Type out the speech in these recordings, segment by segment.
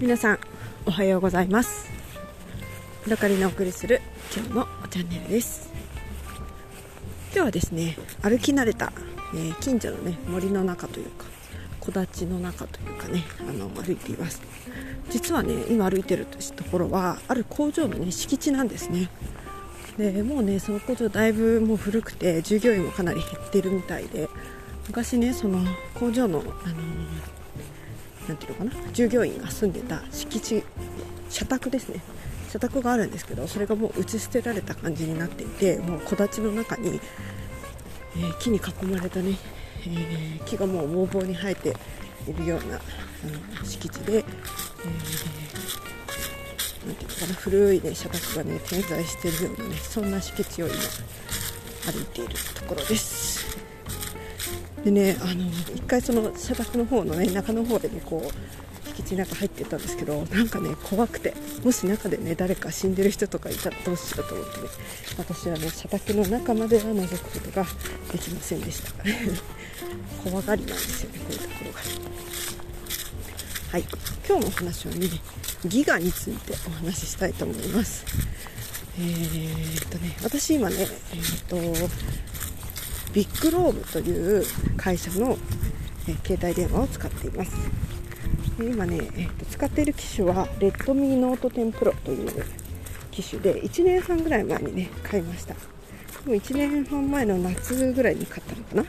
皆さんおはようございます。村上のお送りする今日のチャンネルです。今日はですね歩き慣れた、えー、近所のね森の中というか木立の中というかねあの歩いています。実はね今歩いてるところはある工場のね敷地なんですね。でもうねその工場だいぶもう古くて従業員もかなり減ってるみたいで昔ねその工場の、あのー、ていうのかな？従業員が住んでた敷地社宅ですね。社宅があるんですけどそれがもう打ち捨てられた感じになっていてもう木立の中に、えー、木に囲まれたね、えー、木がもうぼうに生えているようなあの敷地で、えー、ていうのかな？古い、ね、社宅がね点在しているようなねそんな敷地を今歩いているところです。でねあの1回その社宅の方のね中の方でねこう敷地の中入ってったんですけどなんかね怖くてもし中でね誰か死んでる人とかいたらどうしようと思ってね私はね社宅の中までは覗くことができませんでした。怖がりなんですよねこういうところが。はい。今日のお話はねギガについてお話ししたいと思います。えー、っとね私今ねえー、っとビッグロームという会社の、え携帯電話を使っています。今ね、えーと、使っている機種はレッドミーノート10 Pro という機種で1年半ぐらい前にね買いましたでも1年半前の夏ぐらいに買ったのかな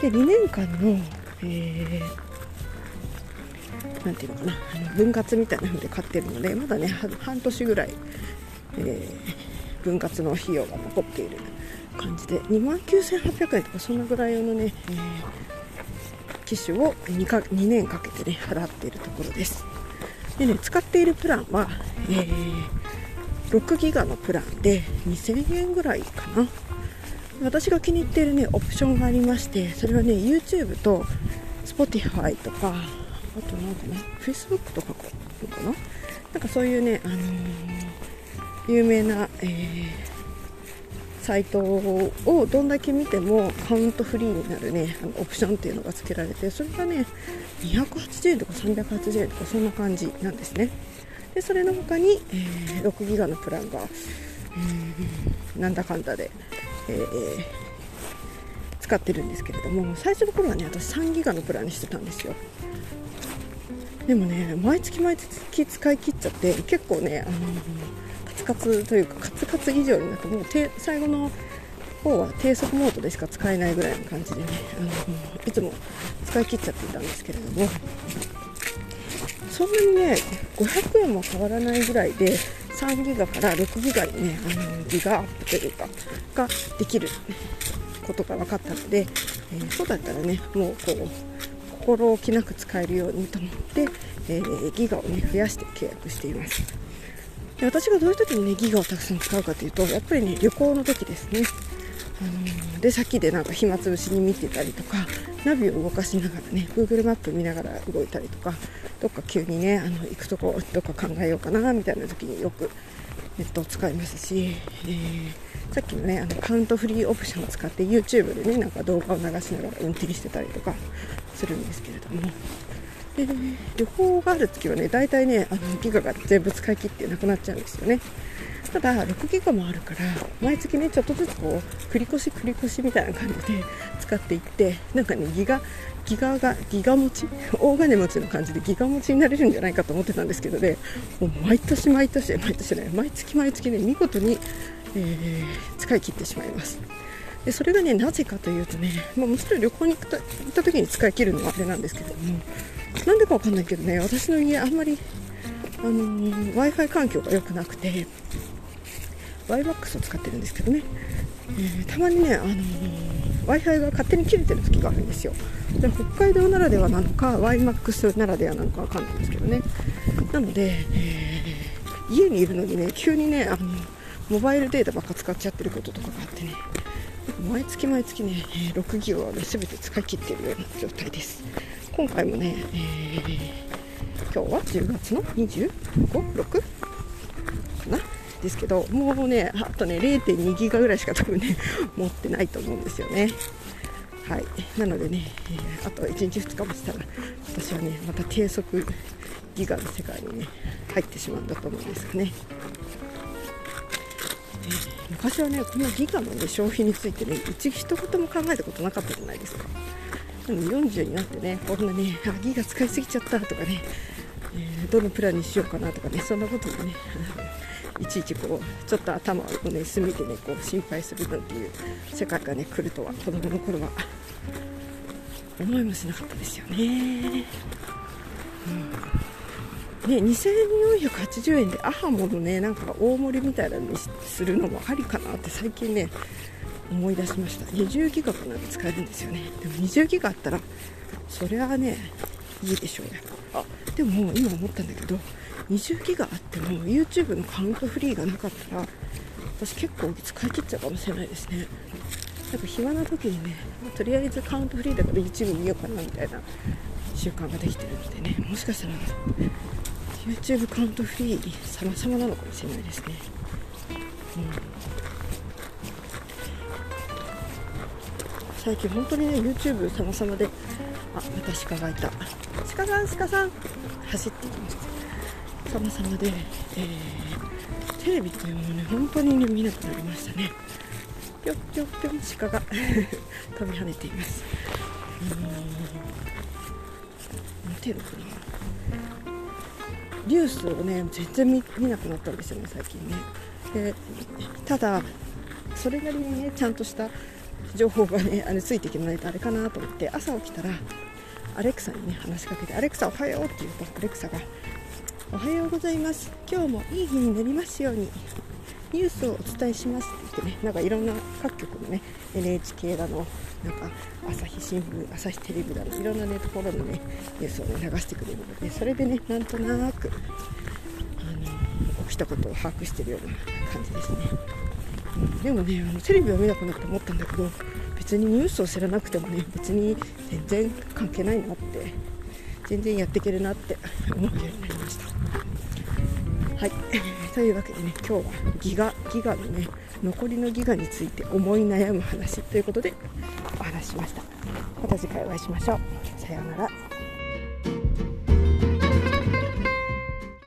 で2年間の、えー、ていうのかな分割みたいな風で買ってるのでまだね半年ぐらい、えー、分割の費用が残っている感じで2万9800円とかそんなぐらいのね、えー、機種を 2, か2年かけてね払っているところです。でね使っているプランは、えー、6ギガのプランで2000円ぐらいかな。私が気に入っているねオプションがありましてそれはね YouTube と Spotify とかあとなんかな Facebook とかかな。なんかそういうね、あのー、有名な、えーサイトをどんだけ見てもカウントフリーになるねあのオプションっていうのが付けられてそれがね280円とか380円とかそんな感じなんですね。でそれの他に、えー、6ギガのプランが、えー、なんだかんだで、えー、使ってるんですけれども最初の頃はね私3ギガのプランにしてたんですよ。でもね毎月毎月使い切っちゃって結構ね、あのーカツというかカツカツ以上になってもう最後の方は低速モードでしか使えないぐらいの感じでねあのいつも使い切っちゃっていたんですけれども。そんなにね500円も変わらないぐらいで3ギガから6ギガにねあのギガアップというかができることが分かったので、えー、そうだったらねもうこう心置きなく使えるようにと思って、えー、ギガをね増やして契約しています。で私がどういう時にねギガをたくさん使うかというとやっぱりね旅行の時ですねあのー、出先でなんか暇つぶしに見てたりとかナビを動かしながらね Google マップ見ながら動いたりとかどっか急にねあの行くとこどっか考えようかなみたいな時によくネットを使いますし、えー、さっきのねあのカウントフリーオプションを使って YouTube でねなんか動画を流しながら運転してたりとかするんですけれども。で旅行がある月はね大体ねあのギガが全部使い切ってなくなっちゃうんですよね。ただ6ギガもあるから毎月ねちょっとずつこう繰り越し繰り越しみたいな感じで使っていってなんかねギガギガがギガ持ち？大金持ちの感じでギガ持ちになれるんじゃないかと思ってたんですけどね。もう毎年毎年毎年ね毎月毎月ね見事に、えー、使い切ってしまいます。でそれがねなぜかというとね、まあ、もちろん旅行に行った時に使い切るのはあれなんですけどもなんでかわかんないけどね私の家あんまり、あのー、w i f i 環境が良くなくて YMAX を使ってるんですけどね、えー、たまにね、あのー、w i f i が勝手に切れてる時があるんですよ。で北海道ならではなのか YMAX ならではなのかわかんないんですけどね。なので、えー、家にいるのにね急にねあのモバイルデータばっか使っちゃってることとかがあってね。毎月毎月ね6ギガをね全て使い切っているような状態です。今回もね、えー、今日は10月の25、6かな？ですけど、もうね、あとね、0.2ギガぐらいしか多分ね、持ってないと思うんですよね。はい、なのでね、えー、あと1日2日もしたら、私はね、また低速ギガの世界にね入ってしまうんだと思うんですがね、昔はねこのギガの、ね、消費についてねうち一言も考えたことなかったじゃないですかでも40になってねこんなねあギガ使いすぎちゃったとかね、えー、どのプランにしようかなとかねそんなことでねいちいちこうちょっと頭をね隅でねこう心配するなんていう世界がね来るとは子供の頃は思いもしなかったですよね。うん、ね2480円でアハモのねなんか大盛りみたいなのにするのもありかなって最近ね思い出しました。20ギガかなで使えるんですよね。でも20ギガあったらそれはねいいでしょうね。あでも今思ったんだけど20ギガあっても YouTube のカウントフリーがなかったら私結構使い切っちゃうかもしれないですね。なんか暇な時にねとりあえずカウントフリーだから YouTube 見ようかなみたいな習慣ができてるのでねもしかしたら YouTube カウントフリー様々なのかもしれないですね、うん、最近本当にね YouTube 様々であまた鹿がいた。鹿さん鹿さん走っていきました様々で、えー、テレビというものね本当に、ね、見なくなりましたね。ぴょぴょぴょ鹿が 飛び跳ねています。うん。見てるかな。ニュースをね全然見見なくなったんですよね最近ね。でただそれなりにねちゃんとした情報がねあのついてきないとあれかなと思って朝起きたらアレクサにね話しかけて「アレクサおはよう」って言うとアレクサが「おはようございます。今日もいい日になりますようにニュースをお伝えしますって言ってねなんかいろんな各局のね NHK だのなんか朝日新聞朝日テレビだのいろんなねところのねニュースをね流してくれるのでそれでねなんとなくあの起きたことを把握してるような感じですね、うん、でもねあのテレビは見なくなって思ったんだけど別にニュースを知らなくてもね別に全然関係ないなって全然やっていけるなって思うようになりました。はい。というわけでね今日はギガギガのね残りのギガについて思い悩む話ということでお話ししました。また次回お会いしましょう。さようなら。